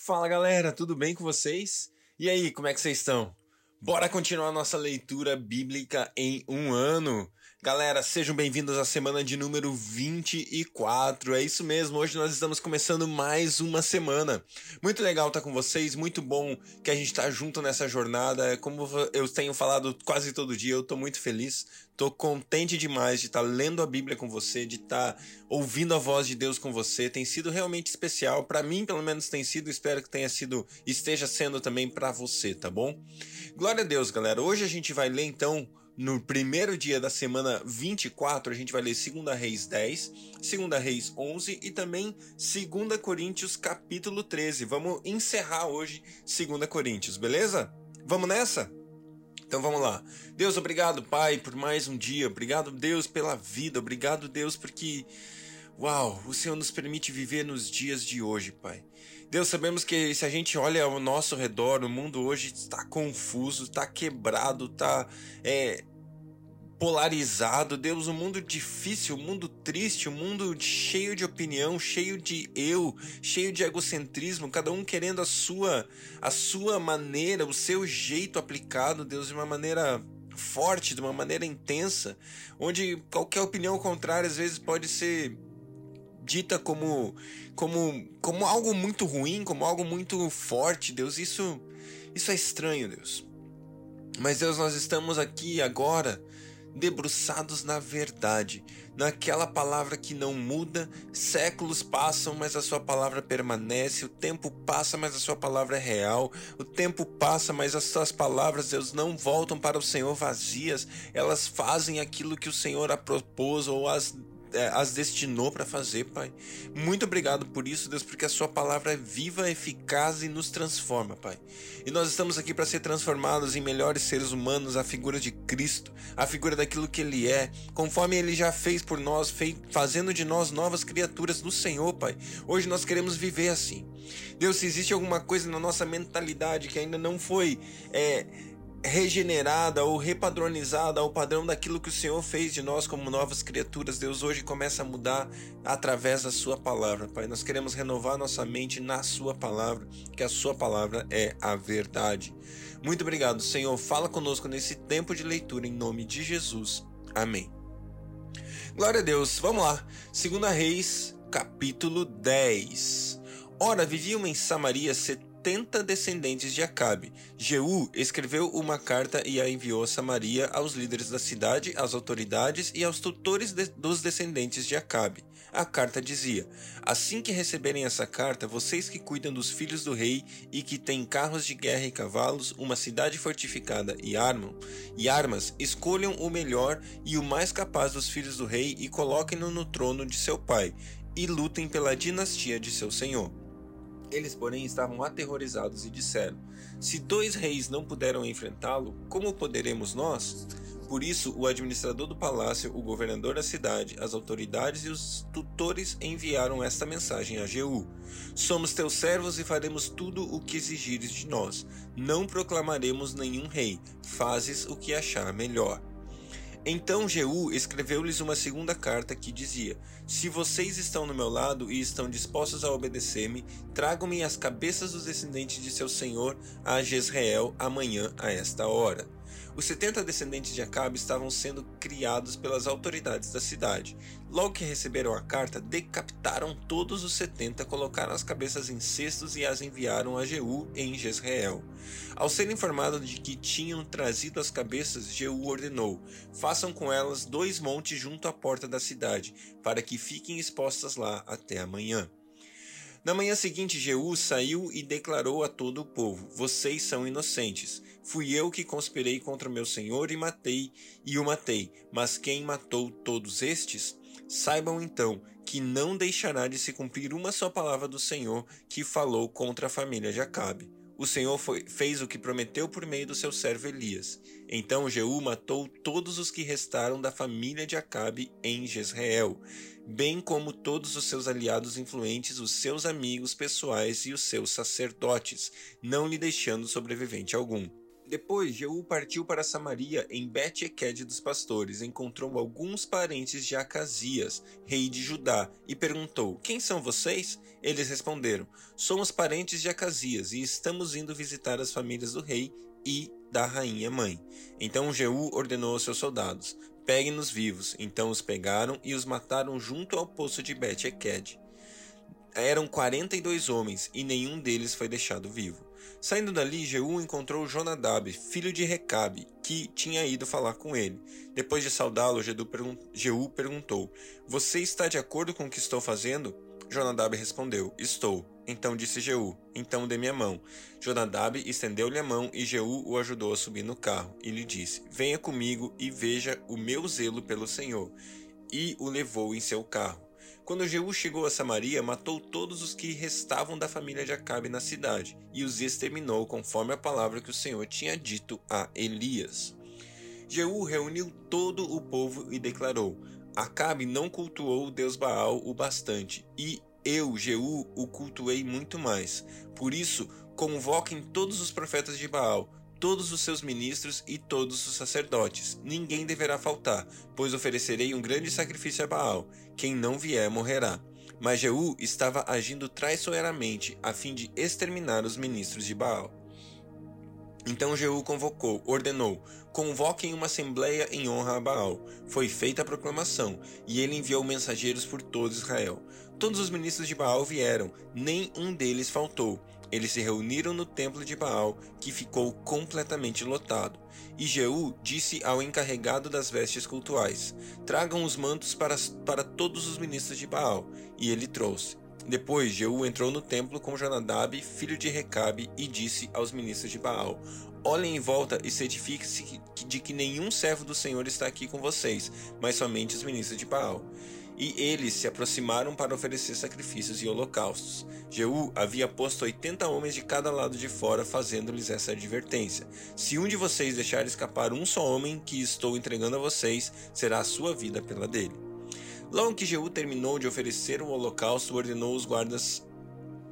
Fala galera, tudo bem com vocês? E aí, como é que vocês estão? Bora continuar nossa leitura bíblica em um ano. Galera, sejam bem-vindos à semana de número 24. É isso mesmo, hoje nós estamos começando mais uma semana. Muito legal estar com vocês, muito bom que a gente está junto nessa jornada. Como eu tenho falado quase todo dia, eu estou muito feliz, estou contente demais de estar lendo a Bíblia com você, de estar ouvindo a voz de Deus com você. Tem sido realmente especial, para mim pelo menos tem sido, espero que tenha sido, esteja sendo também para você, tá bom? Glória a Deus, galera. Hoje a gente vai ler então no primeiro dia da semana 24, a gente vai ler 2 Reis 10, 2 Reis 11 e também 2 Coríntios capítulo 13. Vamos encerrar hoje 2 Coríntios, beleza? Vamos nessa? Então vamos lá. Deus, obrigado, Pai, por mais um dia. Obrigado, Deus, pela vida. Obrigado, Deus, porque Uau, o Senhor nos permite viver nos dias de hoje, Pai. Deus, sabemos que se a gente olha ao nosso redor, o mundo hoje está confuso, está quebrado, está é, polarizado. Deus, um mundo difícil, um mundo triste, um mundo cheio de opinião, cheio de eu, cheio de egocentrismo, cada um querendo a sua, a sua maneira, o seu jeito aplicado, Deus, de uma maneira forte, de uma maneira intensa, onde qualquer opinião contrária às vezes pode ser dita como, como, como algo muito ruim, como algo muito forte, Deus. Isso, isso é estranho, Deus. Mas, Deus, nós estamos aqui agora debruçados na verdade, naquela palavra que não muda, séculos passam, mas a sua palavra permanece, o tempo passa, mas a sua palavra é real, o tempo passa, mas as suas palavras, Deus, não voltam para o Senhor vazias, elas fazem aquilo que o Senhor a propôs ou as é, as destinou para fazer, Pai. Muito obrigado por isso, Deus, porque a Sua palavra é viva, eficaz e nos transforma, Pai. E nós estamos aqui para ser transformados em melhores seres humanos, a figura de Cristo, a figura daquilo que Ele é, conforme Ele já fez por nós, fazendo de nós novas criaturas do Senhor, Pai. Hoje nós queremos viver assim. Deus, se existe alguma coisa na nossa mentalidade que ainda não foi é, regenerada ou repadronizada ao padrão daquilo que o Senhor fez de nós como novas criaturas. Deus hoje começa a mudar através da sua palavra, Pai. Nós queremos renovar nossa mente na sua palavra, que a sua palavra é a verdade. Muito obrigado, Senhor. Fala conosco nesse tempo de leitura em nome de Jesus. Amém. Glória a Deus. Vamos lá. Segunda Reis, capítulo 10. Ora, viviam em Samaria 70 descendentes de Acabe. Jeú escreveu uma carta e a enviou a Samaria aos líderes da cidade, às autoridades e aos tutores de, dos descendentes de Acabe. A carta dizia: Assim que receberem essa carta, vocês que cuidam dos filhos do rei e que têm carros de guerra e cavalos, uma cidade fortificada e armam e armas, escolham o melhor e o mais capaz dos filhos do rei e coloquem-no no trono de seu pai, e lutem pela dinastia de seu senhor. Eles, porém, estavam aterrorizados e disseram: Se dois reis não puderam enfrentá-lo, como poderemos nós? Por isso, o administrador do palácio, o governador da cidade, as autoridades e os tutores enviaram esta mensagem a Jeú: Somos teus servos e faremos tudo o que exigires de nós. Não proclamaremos nenhum rei. Fazes o que achar melhor. Então Jeú escreveu-lhes uma segunda carta que dizia: Se vocês estão no meu lado e estão dispostos a obedecer-me, tragam-me as cabeças dos descendentes de seu senhor a Jezreel amanhã a esta hora. Os 70 descendentes de Acabe estavam sendo criados pelas autoridades da cidade. Logo que receberam a carta, decapitaram todos os 70, colocaram as cabeças em cestos e as enviaram a Jeú em Jezreel. Ao ser informado de que tinham trazido as cabeças, Jeú ordenou: façam com elas dois montes junto à porta da cidade, para que fiquem expostas lá até amanhã. Na manhã seguinte, Jeú saiu e declarou a todo o povo: Vocês são inocentes. Fui eu que conspirei contra meu senhor e matei, e o matei. Mas quem matou todos estes? Saibam então que não deixará de se cumprir uma só palavra do Senhor que falou contra a família de Acabe. O Senhor foi, fez o que prometeu por meio do seu servo Elias. Então Jeú matou todos os que restaram da família de Acabe em Jezreel, bem como todos os seus aliados influentes, os seus amigos pessoais e os seus sacerdotes, não lhe deixando sobrevivente algum. Depois, Jeú partiu para Samaria em Bet-Eked dos pastores, encontrou alguns parentes de Acasias, rei de Judá, e perguntou: Quem são vocês? Eles responderam: Somos parentes de Acasias e estamos indo visitar as famílias do rei e da rainha mãe. Então Jeú ordenou aos seus soldados: Peguem-nos vivos. Então os pegaram e os mataram junto ao poço de Bet-Eked. Eram quarenta e dois homens, e nenhum deles foi deixado vivo. Saindo dali, Jeú encontrou Jonadab, filho de Recabe, que tinha ido falar com ele. Depois de saudá-lo, Jeú perguntou: Você está de acordo com o que estou fazendo? Jonadab respondeu: Estou. Então disse Jeú: Então dê-me a mão. Jonadab estendeu-lhe a mão e Jeú o ajudou a subir no carro e lhe disse: Venha comigo e veja o meu zelo pelo Senhor. E o levou em seu carro. Quando Jeú chegou a Samaria, matou todos os que restavam da família de Acabe na cidade, e os exterminou conforme a palavra que o Senhor tinha dito a Elias. Jeú reuniu todo o povo e declarou: Acabe não cultuou o Deus Baal o bastante, e eu, Jeú, o cultuei muito mais. Por isso, convoquem todos os profetas de Baal, todos os seus ministros e todos os sacerdotes. Ninguém deverá faltar, pois oferecerei um grande sacrifício a Baal. Quem não vier morrerá. Mas Jeú estava agindo traiçoeiramente, a fim de exterminar os ministros de Baal. Então Jeú convocou, ordenou: convoquem uma assembleia em honra a Baal. Foi feita a proclamação, e ele enviou mensageiros por todo Israel. Todos os ministros de Baal vieram, nem um deles faltou. Eles se reuniram no templo de Baal, que ficou completamente lotado. E Jeú disse ao encarregado das vestes cultuais: Tragam os mantos para, para todos os ministros de Baal. E ele trouxe. Depois Jeú entrou no templo com Jonadab, filho de Recabe, e disse aos ministros de Baal: Olhem em volta e certifiquem-se de que nenhum servo do Senhor está aqui com vocês, mas somente os ministros de Baal. E eles se aproximaram para oferecer sacrifícios e holocaustos. Jeú havia posto oitenta homens de cada lado de fora, fazendo-lhes essa advertência: Se um de vocês deixar escapar um só homem que estou entregando a vocês, será a sua vida pela dele. Logo que Jeú terminou de oferecer o holocausto, ordenou os guardas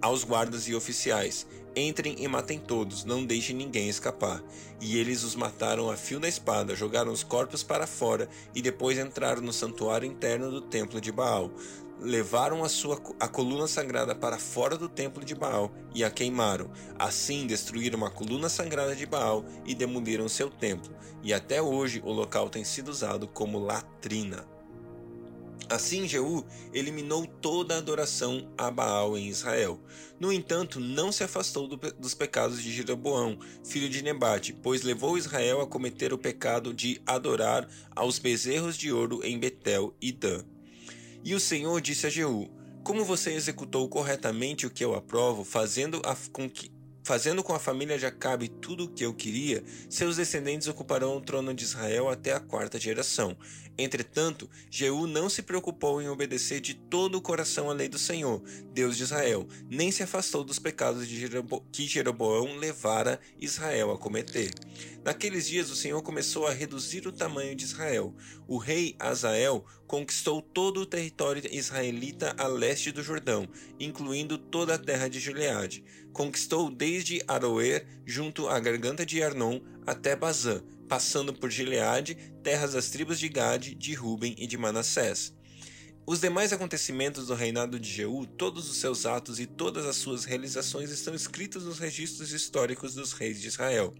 aos guardas e oficiais: Entrem e matem todos, não deixem ninguém escapar. E eles os mataram a fio da espada, jogaram os corpos para fora e depois entraram no santuário interno do templo de Baal. Levaram a sua a coluna sagrada para fora do templo de Baal e a queimaram. Assim destruíram a coluna sagrada de Baal e demoliram seu templo. E até hoje o local tem sido usado como latrina. Assim, Jeú eliminou toda a adoração a Baal em Israel. No entanto, não se afastou do, dos pecados de Jeroboão, filho de Nebate, pois levou Israel a cometer o pecado de adorar aos bezerros de ouro em Betel e Dan. E o Senhor disse a Jeú: Como você executou corretamente o que eu aprovo, fazendo a, com que Fazendo com a família de Acabe tudo o que eu queria, seus descendentes ocuparão o trono de Israel até a quarta geração. Entretanto, Jeú não se preocupou em obedecer de todo o coração à lei do Senhor, Deus de Israel, nem se afastou dos pecados Jerobo que Jeroboão levara Israel a cometer. Naqueles dias o Senhor começou a reduzir o tamanho de Israel. O rei Azael conquistou todo o território israelita a leste do Jordão, incluindo toda a terra de Gileade. Conquistou desde Aroer, junto à garganta de Arnon, até Bazã, passando por Gileade, terras das tribos de Gade, de Ruben e de Manassés. Os demais acontecimentos do reinado de Jeú, todos os seus atos e todas as suas realizações estão escritos nos registros históricos dos reis de Israel.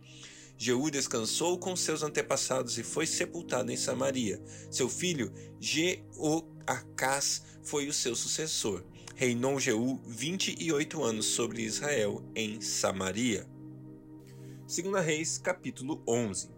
Jeú descansou com seus antepassados e foi sepultado em Samaria. Seu filho Jeoacás foi o seu sucessor. Reinou Jeú 28 anos sobre Israel em Samaria. 2 Reis, capítulo 11.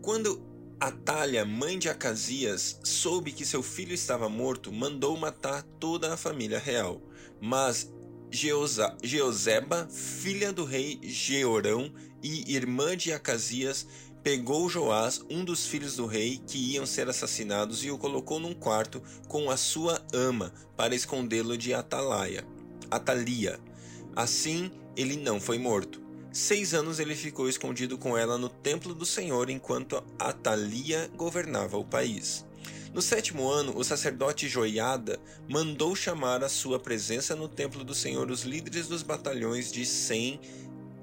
Quando Atalha, mãe de Acasias, soube que seu filho estava morto, mandou matar toda a família real. Mas Jeoseba, filha do rei Jeorão e irmã de Acasias, pegou Joás, um dos filhos do rei, que iam ser assassinados, e o colocou num quarto com a sua ama, para escondê-lo de Atalaia, Atalia. Assim, ele não foi morto. Seis anos ele ficou escondido com ela no templo do Senhor, enquanto Atalia governava o país. No sétimo ano, o sacerdote Joiada mandou chamar à sua presença no templo do Senhor os líderes dos batalhões de Sem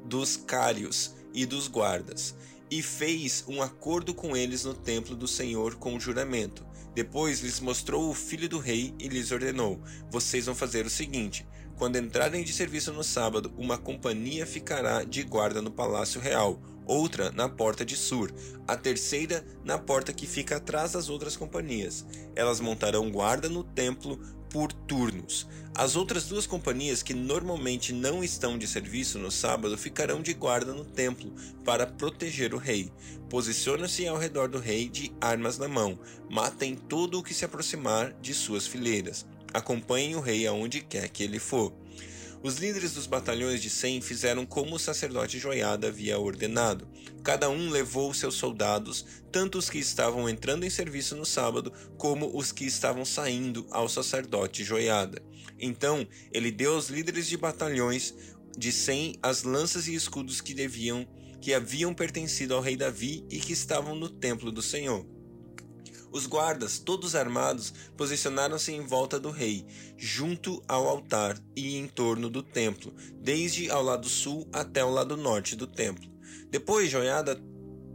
dos Cários e dos guardas, e fez um acordo com eles no templo do Senhor com juramento. Depois lhes mostrou o filho do rei e lhes ordenou: Vocês vão fazer o seguinte: quando entrarem de serviço no sábado, uma companhia ficará de guarda no palácio real, outra na porta de Sur, a terceira na porta que fica atrás das outras companhias. Elas montarão guarda no templo por turnos. As outras duas companhias que normalmente não estão de serviço no sábado ficarão de guarda no templo para proteger o rei. Posicionam-se ao redor do rei de armas na mão. Matem todo o que se aproximar de suas fileiras. Acompanhem o rei aonde quer que ele for. Os líderes dos batalhões de Sem fizeram como o sacerdote Joiada havia ordenado. Cada um levou seus soldados, tanto os que estavam entrando em serviço no sábado, como os que estavam saindo ao sacerdote Joiada. Então ele deu aos líderes de batalhões de Sem as lanças e escudos que deviam que haviam pertencido ao rei Davi e que estavam no templo do Senhor. Os guardas, todos armados, posicionaram-se em volta do rei, junto ao altar e em torno do templo, desde ao lado sul até o lado norte do templo. Depois Joiada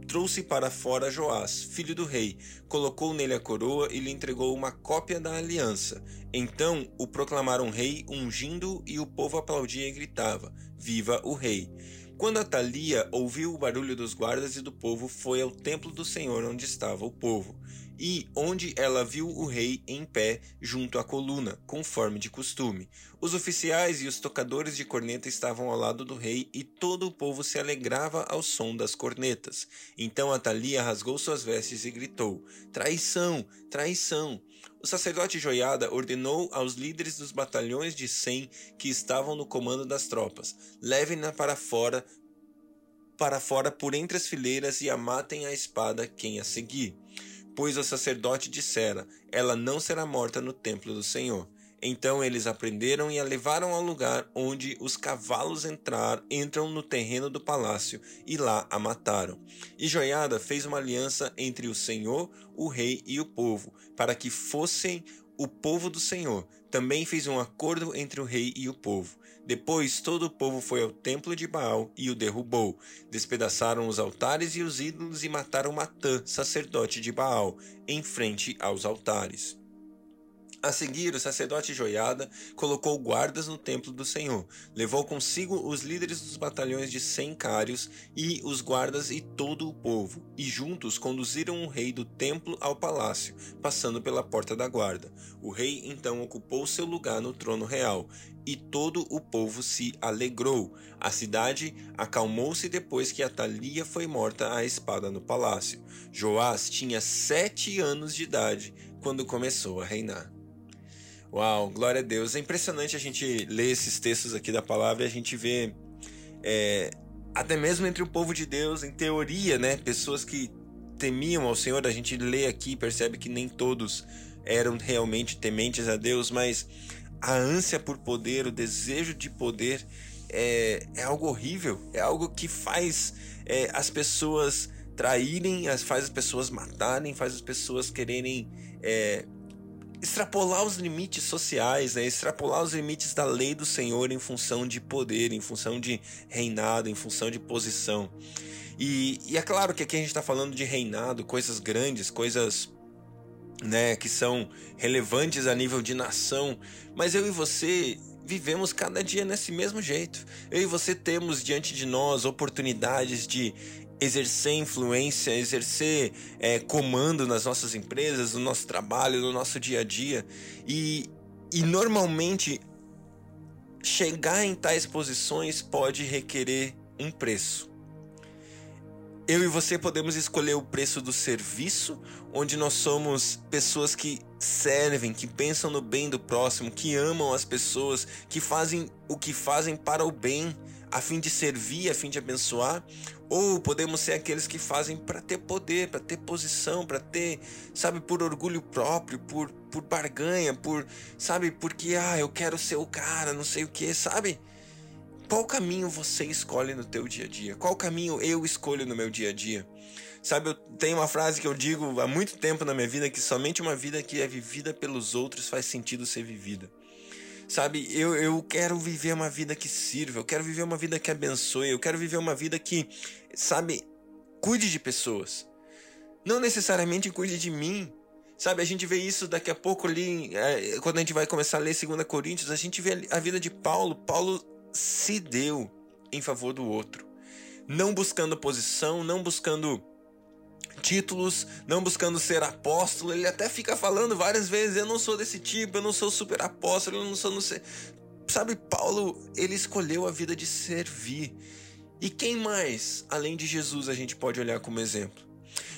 trouxe para fora Joás, filho do rei, colocou nele a coroa e lhe entregou uma cópia da aliança. Então o proclamaram rei, ungindo, e o povo aplaudia e gritava: Viva o rei! Quando Atalia ouviu o barulho dos guardas e do povo, foi ao templo do Senhor onde estava o povo e onde ela viu o rei em pé junto à coluna, conforme de costume. Os oficiais e os tocadores de corneta estavam ao lado do rei e todo o povo se alegrava ao som das cornetas. Então Atalia rasgou suas vestes e gritou: Traição! Traição! O sacerdote Joiada ordenou aos líderes dos batalhões de cem que estavam no comando das tropas: levem-na para fora, para fora por entre as fileiras e a matem a espada quem a seguir pois o sacerdote dissera: Ela não será morta no templo do Senhor. Então eles a prenderam e a levaram ao lugar onde os cavalos entrar, entram no terreno do palácio, e lá a mataram. E Joiada fez uma aliança entre o Senhor, o rei e o povo, para que fossem o povo do Senhor. Também fez um acordo entre o rei e o povo. Depois todo o povo foi ao templo de Baal e o derrubou. Despedaçaram os altares e os ídolos e mataram Matã, sacerdote de Baal, em frente aos altares. A seguir, o sacerdote Joiada colocou guardas no templo do Senhor. Levou consigo os líderes dos batalhões de cem cários e os guardas e todo o povo, e juntos conduziram o rei do templo ao palácio, passando pela porta da guarda. O rei então ocupou seu lugar no trono real, e todo o povo se alegrou. A cidade acalmou-se depois que Atalia foi morta à espada no palácio. Joás tinha sete anos de idade quando começou a reinar. Uau, glória a Deus. É impressionante a gente ler esses textos aqui da palavra e a gente vê, é, até mesmo entre o povo de Deus, em teoria, né? Pessoas que temiam ao Senhor, a gente lê aqui e percebe que nem todos eram realmente tementes a Deus, mas a ânsia por poder, o desejo de poder é, é algo horrível, é algo que faz é, as pessoas traírem, faz as pessoas matarem, faz as pessoas quererem é, extrapolar os limites sociais, né? extrapolar os limites da lei do Senhor em função de poder, em função de reinado, em função de posição. E, e é claro que aqui a gente está falando de reinado, coisas grandes, coisas né, que são relevantes a nível de nação, mas eu e você vivemos cada dia nesse mesmo jeito. Eu e você temos diante de nós oportunidades de exercer influência, exercer é, comando nas nossas empresas, no nosso trabalho, no nosso dia a dia. E, e normalmente chegar em tais posições pode requerer um preço. Eu e você podemos escolher o preço do serviço, onde nós somos pessoas que servem, que pensam no bem do próximo, que amam as pessoas, que fazem o que fazem para o bem, a fim de servir, a fim de abençoar, ou podemos ser aqueles que fazem para ter poder, para ter posição, para ter, sabe, por orgulho próprio, por, por barganha, por, sabe, porque, ah, eu quero ser o cara, não sei o que, sabe? Qual caminho você escolhe no teu dia a dia? Qual caminho eu escolho no meu dia a dia? Sabe, eu tenho uma frase que eu digo há muito tempo na minha vida que somente uma vida que é vivida pelos outros faz sentido ser vivida. Sabe, eu, eu quero viver uma vida que sirva, eu quero viver uma vida que abençoe, eu quero viver uma vida que, sabe, cuide de pessoas. Não necessariamente cuide de mim. Sabe, a gente vê isso daqui a pouco ali, é, quando a gente vai começar a ler 2 Coríntios, a gente vê a vida de Paulo. Paulo se deu em favor do outro. Não buscando posição, não buscando títulos, não buscando ser apóstolo. Ele até fica falando várias vezes: eu não sou desse tipo, eu não sou super apóstolo, eu não sou. Não sei. Sabe, Paulo, ele escolheu a vida de servir. E quem mais, além de Jesus, a gente pode olhar como exemplo?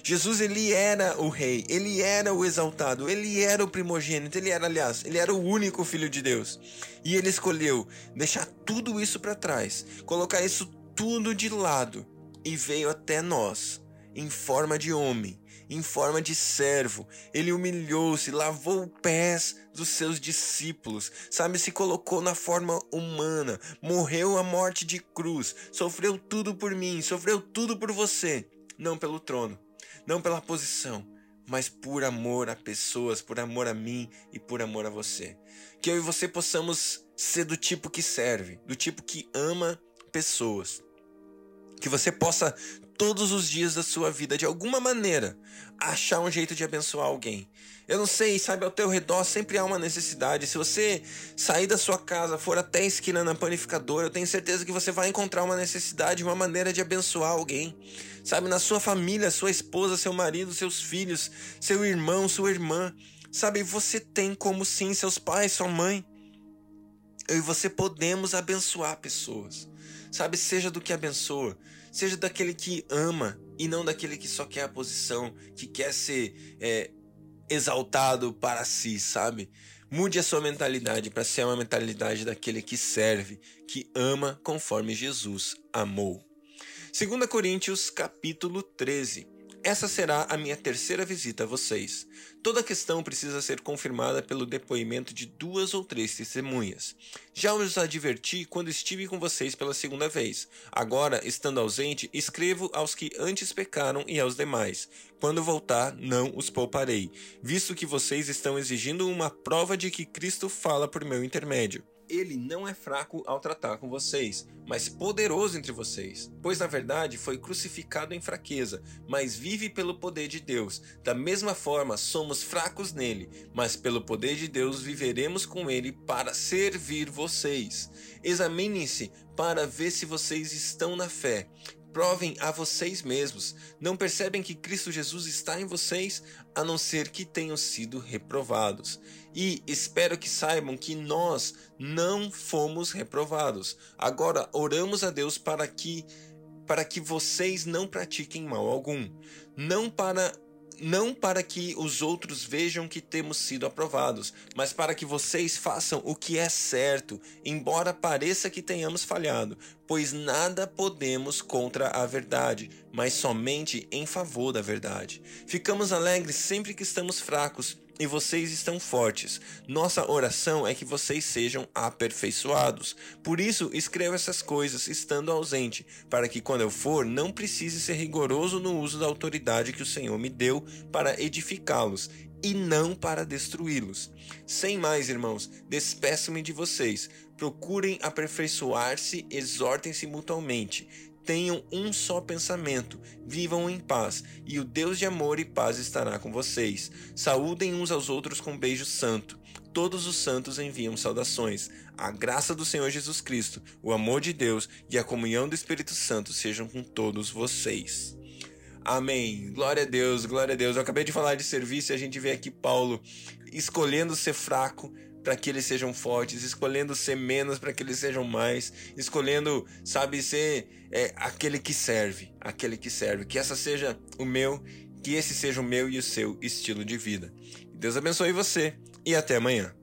Jesus ele era o rei, ele era o exaltado, ele era o primogênito, ele era, aliás, ele era o único filho de Deus. E ele escolheu deixar tudo isso para trás, colocar isso tudo de lado e veio até nós em forma de homem, em forma de servo. Ele humilhou-se, lavou os pés dos seus discípulos, sabe? Se colocou na forma humana, morreu a morte de cruz, sofreu tudo por mim, sofreu tudo por você, não pelo trono, não pela posição, mas por amor a pessoas, por amor a mim e por amor a você. Que eu e você possamos ser do tipo que serve, do tipo que ama pessoas. Que você possa todos os dias da sua vida, de alguma maneira, achar um jeito de abençoar alguém. Eu não sei, sabe, ao teu redor sempre há uma necessidade. Se você sair da sua casa, for até a esquina na panificadora, eu tenho certeza que você vai encontrar uma necessidade, uma maneira de abençoar alguém. Sabe, na sua família, sua esposa, seu marido, seus filhos, seu irmão, sua irmã. Sabe, você tem como sim seus pais, sua mãe. Eu e você podemos abençoar pessoas. Sabe, seja do que abençoa, seja daquele que ama e não daquele que só quer a posição, que quer ser é, exaltado para si, sabe? Mude a sua mentalidade para ser uma mentalidade daquele que serve, que ama conforme Jesus amou. 2 Coríntios capítulo 13. Essa será a minha terceira visita a vocês. Toda questão precisa ser confirmada pelo depoimento de duas ou três testemunhas. Já os adverti quando estive com vocês pela segunda vez. Agora, estando ausente, escrevo aos que antes pecaram e aos demais. Quando voltar, não os pouparei, visto que vocês estão exigindo uma prova de que Cristo fala por meu intermédio ele não é fraco ao tratar com vocês, mas poderoso entre vocês, pois na verdade foi crucificado em fraqueza, mas vive pelo poder de Deus. Da mesma forma, somos fracos nele, mas pelo poder de Deus viveremos com ele para servir vocês. Examinem-se para ver se vocês estão na fé. Provem a vocês mesmos. Não percebem que Cristo Jesus está em vocês, a não ser que tenham sido reprovados. E espero que saibam que nós não fomos reprovados. Agora oramos a Deus para que para que vocês não pratiquem mal algum, não para não para que os outros vejam que temos sido aprovados, mas para que vocês façam o que é certo, embora pareça que tenhamos falhado, pois nada podemos contra a verdade, mas somente em favor da verdade. Ficamos alegres sempre que estamos fracos e vocês estão fortes. Nossa oração é que vocês sejam aperfeiçoados. Por isso, escrevo essas coisas estando ausente, para que quando eu for, não precise ser rigoroso no uso da autoridade que o Senhor me deu para edificá-los e não para destruí-los. Sem mais, irmãos, despeço-me de vocês. Procurem aperfeiçoar-se, exortem-se mutuamente tenham um só pensamento, vivam em paz, e o Deus de amor e paz estará com vocês. Saúdem uns aos outros com um beijo santo. Todos os santos enviam saudações. A graça do Senhor Jesus Cristo, o amor de Deus e a comunhão do Espírito Santo sejam com todos vocês. Amém. Glória a Deus, glória a Deus. Eu acabei de falar de serviço e a gente vê aqui Paulo escolhendo ser fraco para que eles sejam fortes, escolhendo ser menos para que eles sejam mais, escolhendo, sabe, ser é, aquele que serve, aquele que serve. Que essa seja o meu, que esse seja o meu e o seu estilo de vida. Deus abençoe você e até amanhã.